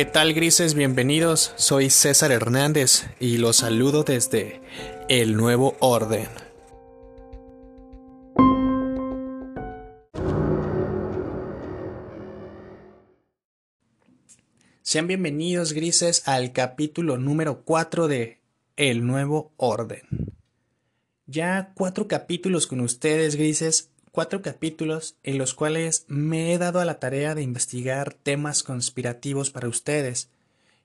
¿Qué tal grises? Bienvenidos, soy César Hernández y los saludo desde El Nuevo Orden. Sean bienvenidos grises al capítulo número 4 de El Nuevo Orden. Ya cuatro capítulos con ustedes grises cuatro capítulos en los cuales me he dado a la tarea de investigar temas conspirativos para ustedes,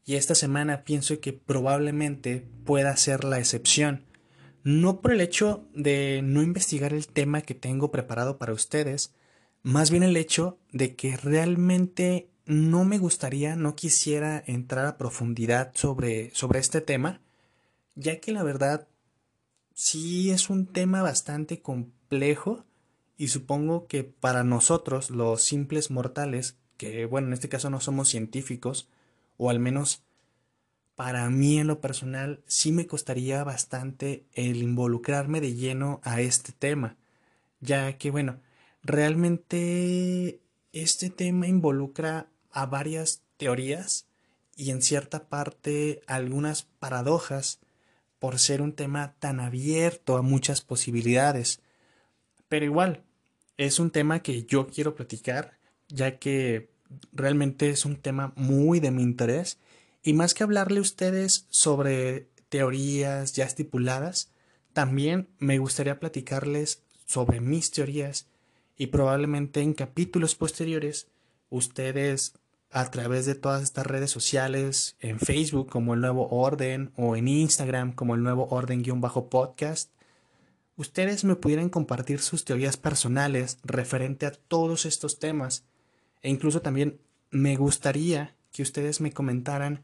y esta semana pienso que probablemente pueda ser la excepción, no por el hecho de no investigar el tema que tengo preparado para ustedes, más bien el hecho de que realmente no me gustaría, no quisiera entrar a profundidad sobre, sobre este tema, ya que la verdad sí es un tema bastante complejo, y supongo que para nosotros, los simples mortales, que bueno, en este caso no somos científicos, o al menos para mí en lo personal, sí me costaría bastante el involucrarme de lleno a este tema, ya que bueno, realmente este tema involucra a varias teorías y en cierta parte algunas paradojas por ser un tema tan abierto a muchas posibilidades. Pero igual, es un tema que yo quiero platicar, ya que realmente es un tema muy de mi interés. Y más que hablarle a ustedes sobre teorías ya estipuladas, también me gustaría platicarles sobre mis teorías y probablemente en capítulos posteriores ustedes a través de todas estas redes sociales, en Facebook como el Nuevo Orden o en Instagram como el Nuevo Orden-podcast, ustedes me pudieran compartir sus teorías personales referente a todos estos temas. E incluso también me gustaría que ustedes me comentaran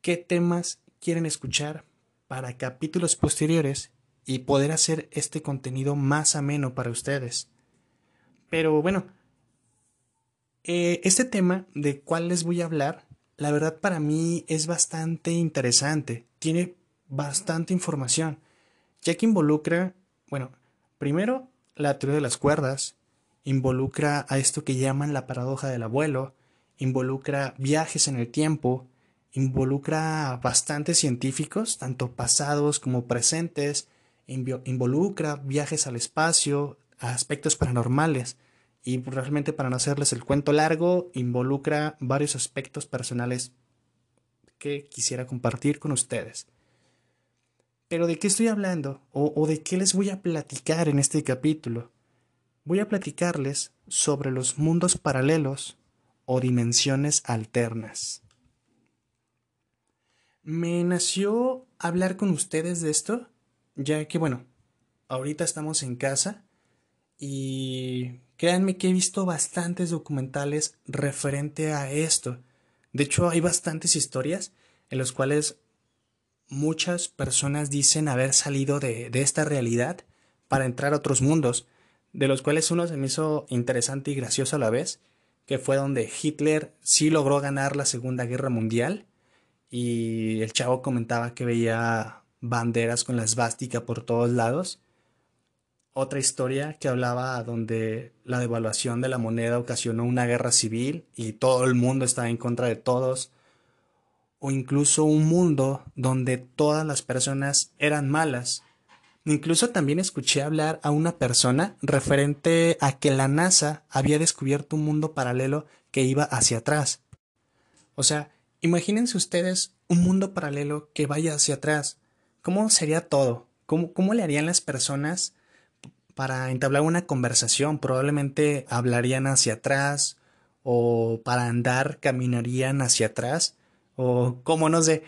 qué temas quieren escuchar para capítulos posteriores y poder hacer este contenido más ameno para ustedes. Pero bueno, eh, este tema de cuál les voy a hablar, la verdad para mí es bastante interesante, tiene bastante información, ya que involucra bueno, primero, la teoría de las cuerdas involucra a esto que llaman la paradoja del abuelo, involucra viajes en el tiempo, involucra a bastantes científicos, tanto pasados como presentes, involucra viajes al espacio, aspectos paranormales, y realmente para no hacerles el cuento largo, involucra varios aspectos personales que quisiera compartir con ustedes. Pero ¿de qué estoy hablando? ¿O, de qué les voy a platicar en este capítulo? Voy a platicarles sobre los mundos paralelos o dimensiones alternas. Me nació hablar con ustedes de esto, ya que bueno, ahorita estamos en casa y créanme que he visto bastantes documentales referente a esto. De hecho, hay bastantes historias en las cuales muchas personas dicen haber salido de, esta realidad para entrar a otros mundos, de los cuales uno se me hizo interesante y gracioso a la vez, que fue donde Hitler sí logró ganar la Segunda Guerra Mundial y el chavo comentaba que veía banderas con la esvástica por todos lados. Otra historia que hablaba donde la devaluación de la moneda ocasionó una guerra civil y todo el mundo estaba en contra de todos o incluso un mundo donde todas las personas eran malas. Incluso también escuché hablar a una persona referente a que la NASA había descubierto un mundo paralelo que iba hacia atrás. O sea, imagínense ustedes un mundo paralelo que vaya hacia atrás. ¿Cómo sería todo? ¿Cómo, cómo le harían las personas para entablar una conversación? Probablemente hablarían hacia atrás o para andar caminarían hacia atrás o como no sé,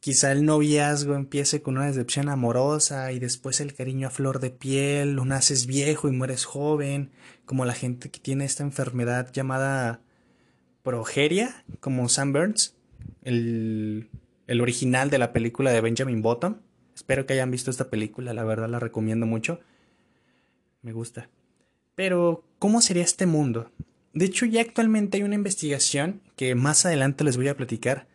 quizá el noviazgo empiece con una decepción amorosa y después el cariño a flor de piel, o naces viejo y mueres joven, como la gente que tiene esta enfermedad llamada progeria, como Sam Burns, el, el original de la película de Benjamin Bottom. Espero que hayan visto esta película, la verdad la recomiendo mucho. Me gusta. Pero, ¿cómo sería este mundo? De hecho, ya actualmente hay una investigación que más adelante les voy a platicar,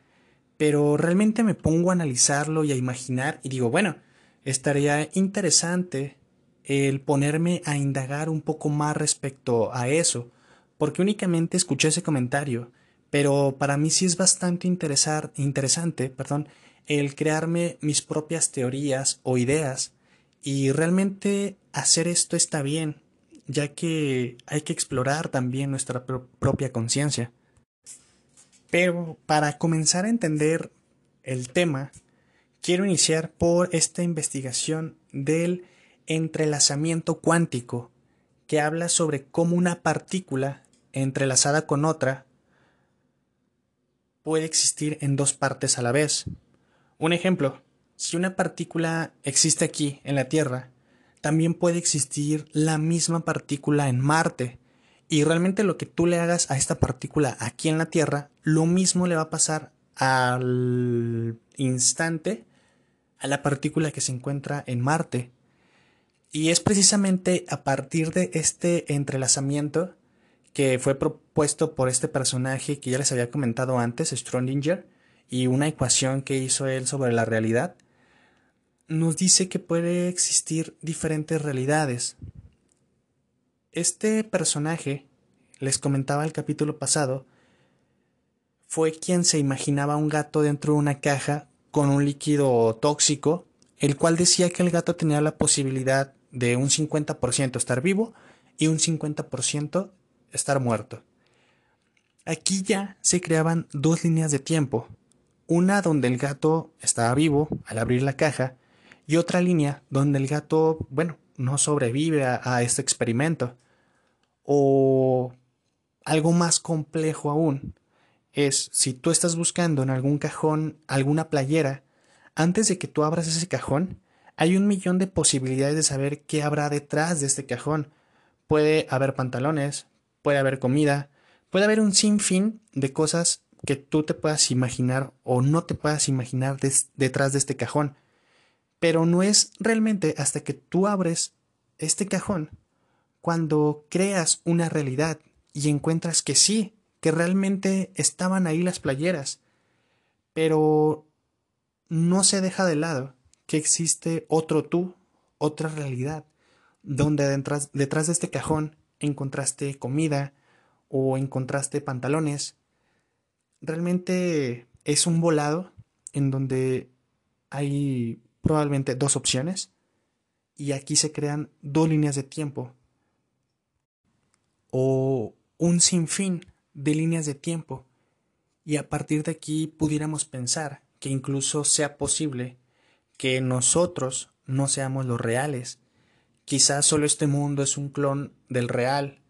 pero realmente me pongo a analizarlo y a imaginar y digo, bueno, estaría interesante el ponerme a indagar un poco más respecto a eso, porque únicamente escuché ese comentario, Pero para mí sí es bastante interesar, interesante perdón, el crearme mis propias teorías o ideas. Y realmente hacer esto está bien, ya que hay que explorar también nuestra propia conciencia. Pero para comenzar a entender el tema, quiero iniciar por esta investigación del entrelazamiento cuántico, que habla sobre cómo una partícula entrelazada con otra puede existir en dos partes a la vez. Un ejemplo, si una partícula existe aquí en la Tierra, también puede existir la misma partícula en Marte. Y realmente lo que tú le hagas a esta partícula aquí en la Tierra, lo mismo le va a pasar al instante a la partícula que se encuentra en Marte. Y es precisamente a partir de este entrelazamiento que fue propuesto por este personaje que ya les había comentado antes, Strondinger, y una ecuación que hizo él sobre la realidad, nos dice que puede existir diferentes realidades. Este personaje, les comentaba el capítulo pasado, fue quien se imaginaba un gato dentro de una caja con un líquido tóxico, el cual decía que el gato tenía la posibilidad de un 50% estar vivo y un 50% estar muerto. Aquí ya se creaban dos líneas de tiempo, una donde el gato estaba vivo al abrir la caja y otra línea donde el gato, bueno, no sobrevive a, este experimento. O algo más complejo aún es si tú estás buscando en algún cajón alguna playera, antes de que tú abras ese cajón, hay un millón de posibilidades de saber qué habrá detrás de este cajón. Puede haber pantalones, puede haber comida, puede haber un sinfín de cosas que tú te puedas imaginar o no te puedas imaginar detrás de este cajón. Pero no es realmente hasta que tú abres este cajón cuando creas una realidad y encuentras que sí, que realmente estaban ahí las playeras. Pero no se deja de lado que existe otro tú, otra realidad, donde detrás, de este cajón encontraste comida o encontraste pantalones. Realmente es un volado en donde hay probablemente dos opciones y aquí se crean dos líneas de tiempo o un sinfín de líneas de tiempo y a partir de aquí pudiéramos pensar que incluso sea posible que nosotros no seamos los reales. Quizás solo este mundo es un clon del real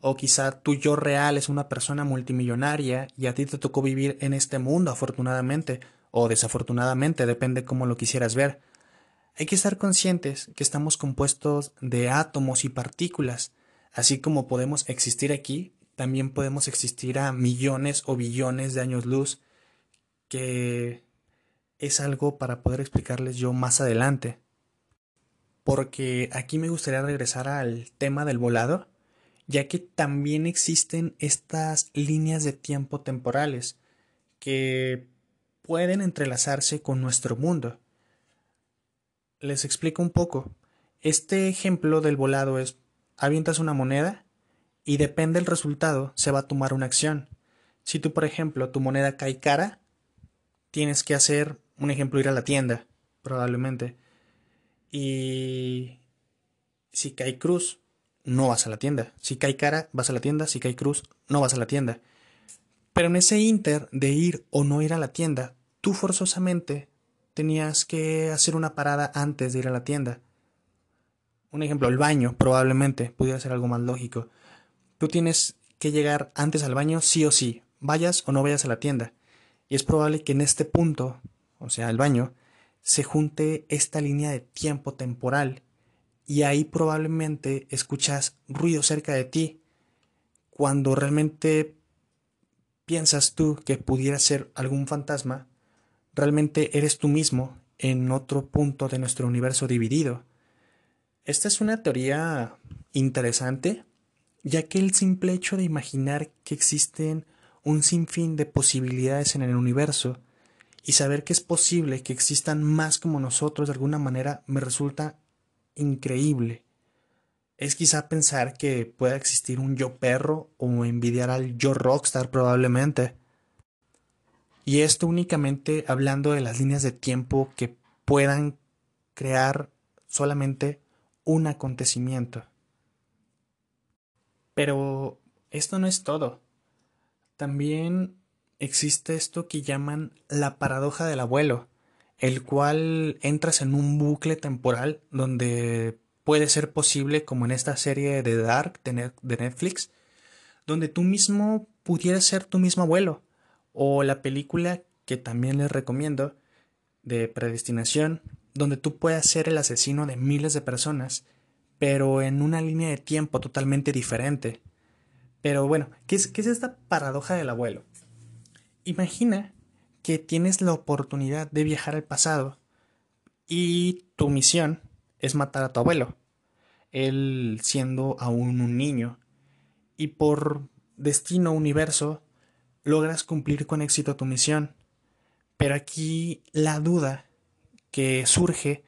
o quizá tu yo real es una persona multimillonaria y a ti te tocó vivir en este mundo afortunadamente o desafortunadamente, depende cómo lo quisieras ver. Hay que estar conscientes que estamos compuestos de átomos y partículas. Así como podemos existir aquí, también podemos existir a millones o billones de años luz, que es algo para poder explicarles yo más adelante. Porque aquí me gustaría regresar al tema del volado, ya que también existen estas líneas de tiempo temporales que pueden entrelazarse con nuestro mundo. Les explico un poco. Este ejemplo del volado es, avientas una moneda y depende del resultado se va a tomar una acción. Si tú, por ejemplo, tu moneda cae cara, tienes que hacer, un ejemplo, ir a la tienda, probablemente. Y si cae cruz, no vas a la tienda. Si cae cara, vas a la tienda. Si cae cruz, no vas a la tienda. Pero en ese inter de ir o no ir a la tienda, tú forzosamente tenías que hacer una parada antes de ir a la tienda. Un ejemplo, el baño, probablemente, pudiera ser algo más lógico. Tú tienes que llegar antes al baño sí o sí, vayas o no vayas a la tienda. Y es probable que en este punto, o sea, el baño, se junte esta línea de tiempo temporal y ahí probablemente escuchas ruido cerca de ti cuando realmente piensas tú que pudiera ser algún fantasma, realmente eres tú mismo en otro punto de nuestro universo dividido. Esta es una teoría interesante, ya que el simple hecho de imaginar que existen un sinfín de posibilidades en el universo y saber que es posible que existan más como nosotros de alguna manera me resulta increíble es quizá pensar que pueda existir un yo perro o envidiar al yo rockstar probablemente. Y esto únicamente hablando de las líneas de tiempo que puedan crear solamente un acontecimiento. Pero esto no es todo. También existe esto que llaman la paradoja del abuelo, el cual entras en un bucle temporal donde puede ser posible, como en esta serie de Dark de, Netflix, donde tú mismo pudieras ser tu mismo abuelo, o la película que también les recomiendo, de Predestinación, donde tú puedas ser el asesino de miles de personas, pero en una línea de tiempo totalmente diferente. Pero bueno, ¿qué es, qué es esta paradoja del abuelo? Imagina que tienes la oportunidad de viajar al pasado y tu misión es matar a tu abuelo, él siendo aún un niño, y por destino universo logras cumplir con éxito tu misión. Pero aquí la duda que surge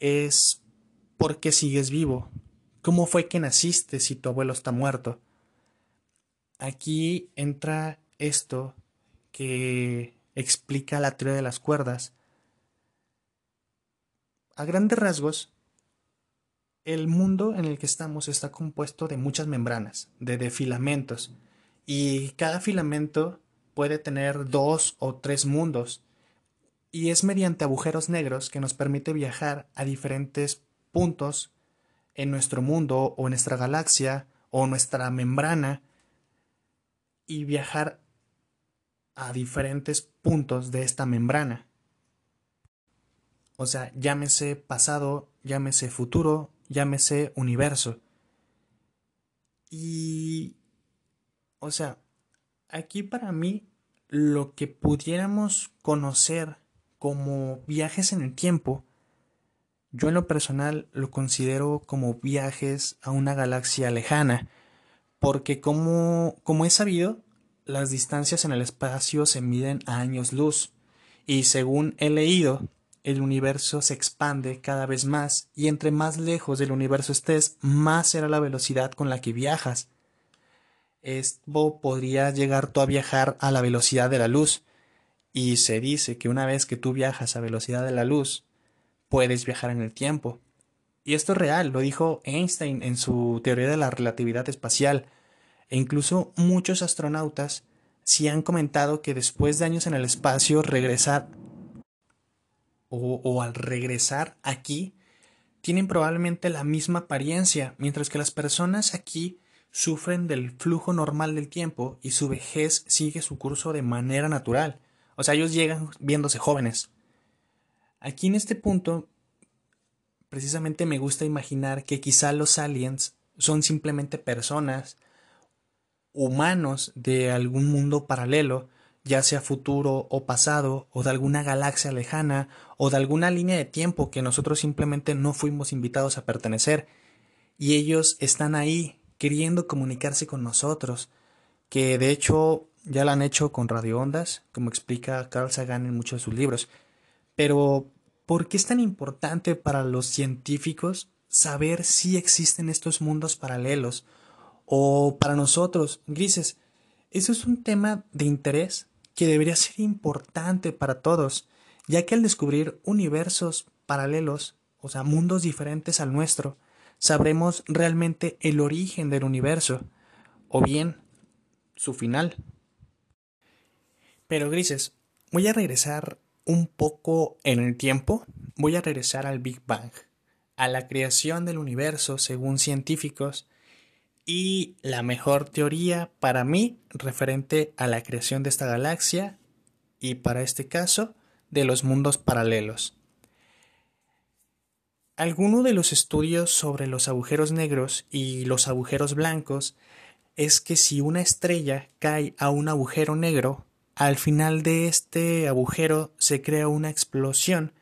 es ¿por qué sigues vivo? ¿Cómo fue que naciste si tu abuelo está muerto? Aquí entra esto que explica la teoría de las cuerdas. A grandes rasgos, el mundo en el que estamos está compuesto de muchas membranas, de, filamentos, y cada filamento puede tener dos o tres mundos, y es mediante agujeros negros que nos permite viajar a diferentes puntos en nuestro mundo o en nuestra galaxia o nuestra membrana y viajar a diferentes puntos de esta membrana. O sea, llámese pasado, llámese futuro, llámese universo. Y, o sea, aquí para mí lo que pudiéramos conocer como viajes en el tiempo, yo en lo personal lo considero como viajes a una galaxia lejana, porque como, como he sabido, las distancias en el espacio se miden a años luz, y según he leído, el universo se expande cada vez más y entre más lejos del universo estés, más será la velocidad con la que viajas. Esto podría llegar tú a viajar a la velocidad de la luz, y se dice que una vez que tú viajas a velocidad de la luz, puedes viajar en el tiempo. Y esto es real, lo dijo Einstein en su teoría de la relatividad espacial, e incluso muchos astronautas sí han comentado que después de años en el espacio regresar o, al regresar aquí tienen probablemente la misma apariencia, mientras que las personas aquí sufren del flujo normal del tiempo y su vejez sigue su curso de manera natural. O sea, ellos llegan viéndose jóvenes. Aquí en este punto, precisamente me gusta imaginar que quizá los aliens son simplemente personas, humanos de algún mundo paralelo, ya sea futuro o pasado, o de alguna galaxia lejana, o de alguna línea de tiempo que nosotros simplemente no fuimos invitados a pertenecer, y ellos están ahí queriendo comunicarse con nosotros, que de hecho ya lo han hecho con radioondas, como explica Carl Sagan en muchos de sus libros. Pero, ¿por qué es tan importante para los científicos saber si existen estos mundos paralelos? O para nosotros, grises, eso es un tema de interés que debería ser importante para todos, ya que al descubrir universos paralelos, o sea, mundos diferentes al nuestro, sabremos realmente el origen del universo, o bien su final. Pero grises, voy a regresar un poco en el tiempo, voy a regresar al Big Bang, a la creación del universo según científicos, y la mejor teoría para mí referente a la creación de esta galaxia y para este caso de los mundos paralelos. Alguno de los estudios sobre los agujeros negros y los agujeros blancos es que si una estrella cae a un agujero negro, al final de este agujero se crea una explosión,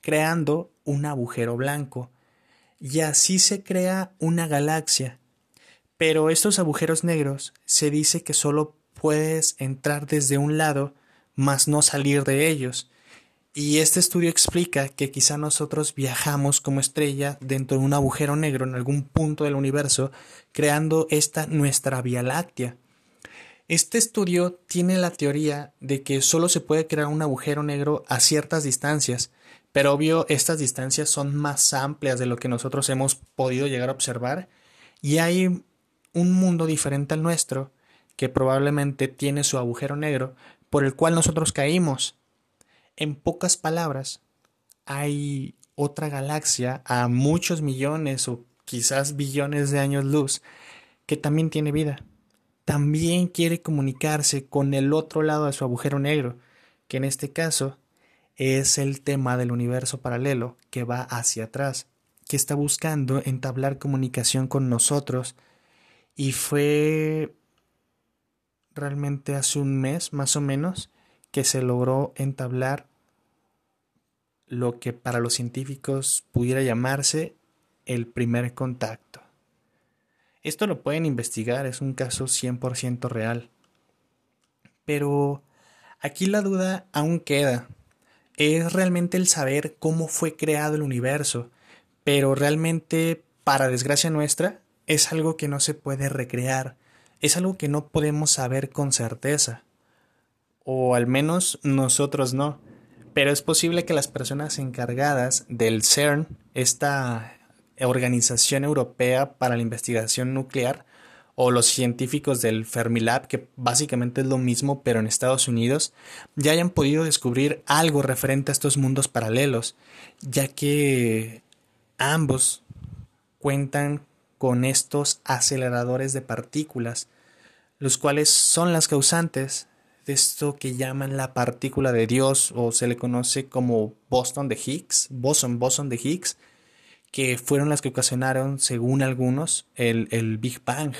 creando un agujero blanco, y así se crea una galaxia pero estos agujeros negros se dice que solo puedes entrar desde un lado, mas no salir de ellos. Y este estudio explica que quizá nosotros viajamos como estrella dentro de un agujero negro en algún punto del universo, creando esta nuestra Vía Láctea. Este estudio tiene la teoría de que solo se puede crear un agujero negro a ciertas distancias, pero obvio estas distancias son más amplias de lo que nosotros hemos podido llegar a observar y hay un mundo diferente al nuestro que probablemente tiene su agujero negro por el cual nosotros caímos. En pocas palabras, hay otra galaxia a muchos millones o quizás billones de años luz que también tiene vida. También quiere comunicarse con el otro lado de su agujero negro, que en este caso es el tema del universo paralelo que va hacia atrás, que está buscando entablar comunicación con nosotros. Y fue realmente hace un mes más o menos que se logró entablar lo que para los científicos pudiera llamarse el primer contacto. Esto lo pueden investigar, es un caso 100% real. Pero aquí la duda aún queda. Es realmente el saber cómo fue creado el universo, pero realmente, para desgracia nuestra, es algo que no se puede recrear, es algo que no podemos saber con certeza. O al menos nosotros no. Pero es posible que las personas encargadas del CERN, esta Organización Europea para la Investigación Nuclear o los científicos del Fermilab, que básicamente es lo mismo pero en Estados Unidos, ya hayan podido descubrir algo referente a estos mundos paralelos, ya que ambos cuentan con estos aceleradores de partículas, los cuales son las causantes esto que llaman la partícula de Dios o se le conoce como Boston de Higgs, boson, boson de Higgs, que fueron las que ocasionaron, según algunos, el, Big Bang.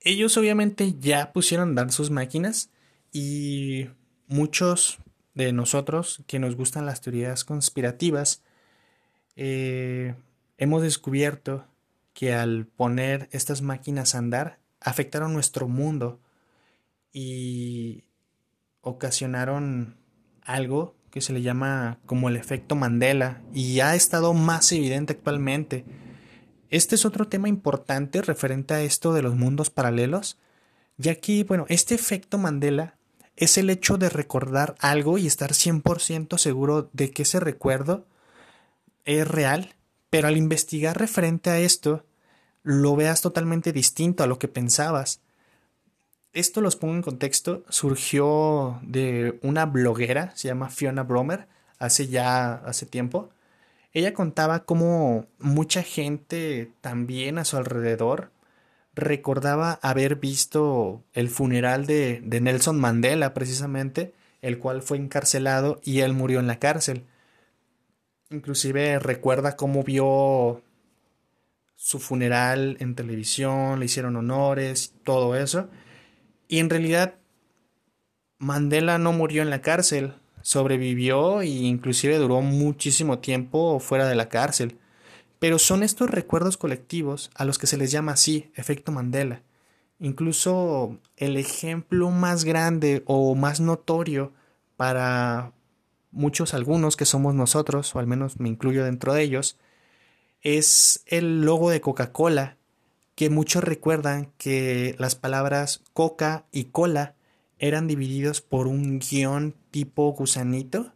Ellos obviamente ya pusieron a andar sus máquinas y muchos de nosotros que nos gustan las teorías conspirativas eh, hemos descubierto que al poner estas máquinas a andar afectaron nuestro mundo y ocasionaron algo que se le llama como el efecto Mandela y ha estado más evidente actualmente. Este es otro tema importante referente a esto de los mundos paralelos, ya que, bueno, este efecto Mandela es el hecho de recordar algo y estar 100% seguro de que ese recuerdo es real, pero al investigar referente a esto, lo veas totalmente distinto a lo que pensabas esto los pongo en contexto, surgió de una bloguera, se llama Fiona Bromer, hace ya, hace tiempo. Ella contaba cómo mucha gente también a su alrededor recordaba haber visto el funeral de, de Nelson Mandela, precisamente, el cual fue encarcelado y él murió en la cárcel. Inclusive recuerda cómo vio su funeral en televisión, le hicieron honores, todo eso. Y en realidad Mandela no murió en la cárcel, sobrevivió e inclusive duró muchísimo tiempo fuera de la cárcel. Pero son estos recuerdos colectivos a los que se les llama así, efecto Mandela. Incluso el ejemplo más grande o más notorio para muchos algunos que somos nosotros, o al menos me incluyo dentro de ellos, es el logo de Coca-Cola que muchos recuerdan que las palabras coca y cola eran divididos por un guion tipo gusanito,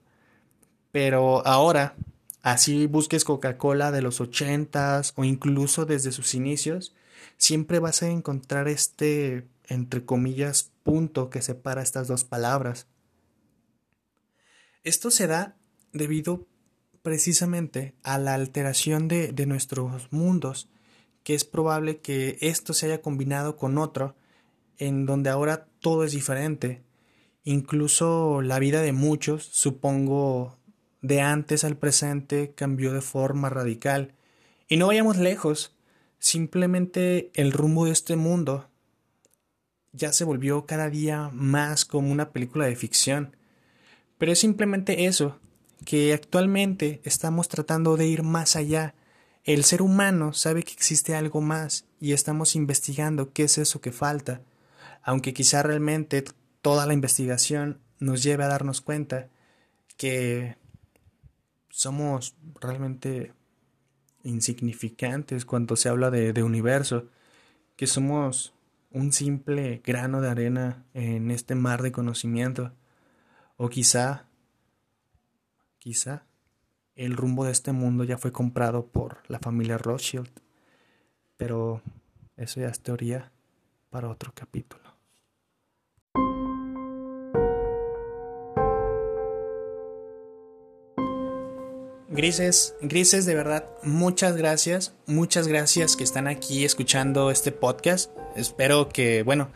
pero ahora, así busques Coca-Cola de los ochentas o incluso desde sus inicios, siempre vas a encontrar este, entre comillas, punto que separa estas dos palabras. Esto se da debido precisamente a la alteración de, de nuestros mundos que es probable que esto se haya combinado con otro, en donde ahora todo es diferente. Incluso la vida de muchos, supongo, de antes al presente cambió de forma radical. Y no vayamos lejos, simplemente el rumbo de este mundo ya se volvió cada día más como una película de ficción. Pero es simplemente eso, que actualmente estamos tratando de ir más allá el ser humano sabe que existe algo más y estamos investigando qué es eso que falta, aunque quizá realmente toda la investigación nos lleve a darnos cuenta que somos realmente insignificantes cuando se habla de, universo, que somos un simple grano de arena en este mar de conocimiento. O quizá, quizá, el rumbo de este mundo ya fue comprado por la familia Rothschild. Pero eso ya es teoría para otro capítulo. Grises, Grises, de verdad, muchas gracias, muchas gracias que están aquí escuchando este podcast. Espero que, bueno,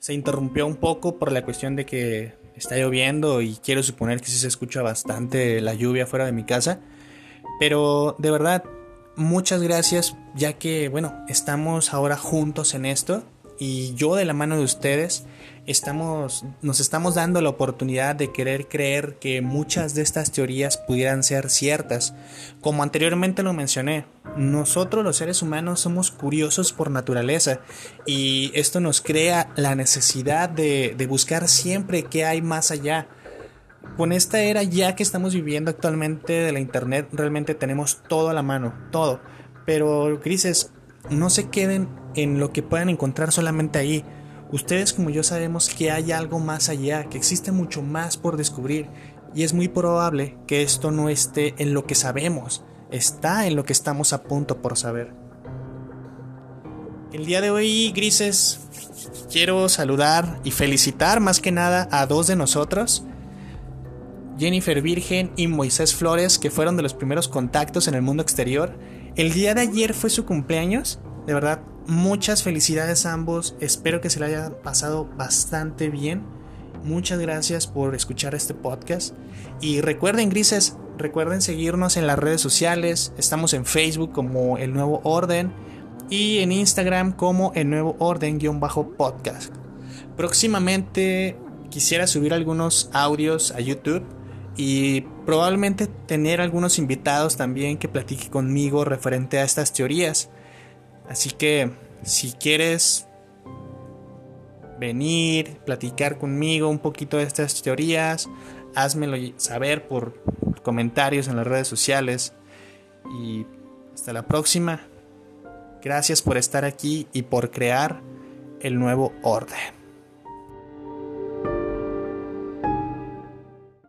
se interrumpió un poco por la cuestión de que está lloviendo y quiero suponer que sí se escucha bastante la lluvia fuera de mi casa. Pero de verdad, muchas gracias, ya que, bueno, estamos ahora juntos en esto y yo de la mano de ustedes estamos, nos estamos dando la oportunidad de querer creer que muchas de estas teorías pudieran ser ciertas. Como anteriormente lo mencioné, nosotros los seres humanos somos curiosos por naturaleza y esto nos crea la necesidad de, buscar siempre qué hay más allá. Con esta era ya que estamos viviendo actualmente de la internet, realmente tenemos todo a la mano, todo. Pero, grises, no se queden en lo que puedan encontrar solamente ahí. Ustedes como yo sabemos que hay algo más allá, que existe mucho más por descubrir y es muy probable que esto no esté en lo que sabemos, está en lo que estamos a punto por saber. El día de hoy, Grises, quiero saludar y felicitar más que nada a dos de nosotros, Jennifer Virgen y Moisés Flores, que fueron de los primeros contactos en el mundo exterior. El día de ayer fue su cumpleaños, de verdad Muchas felicidades a ambos, espero que se le haya pasado bastante bien. Muchas gracias por escuchar este podcast. Y recuerden, grises, recuerden seguirnos en las redes sociales. Estamos en Facebook como El Nuevo Orden y en Instagram como El Nuevo Orden-podcast. Próximamente quisiera subir algunos audios a YouTube y probablemente tener algunos invitados también que platique conmigo referente a estas teorías. Así que si quieres venir, platicar conmigo un poquito de estas teorías, házmelo saber por comentarios en las redes sociales. Y hasta la próxima. Gracias por estar aquí y por crear el nuevo orden.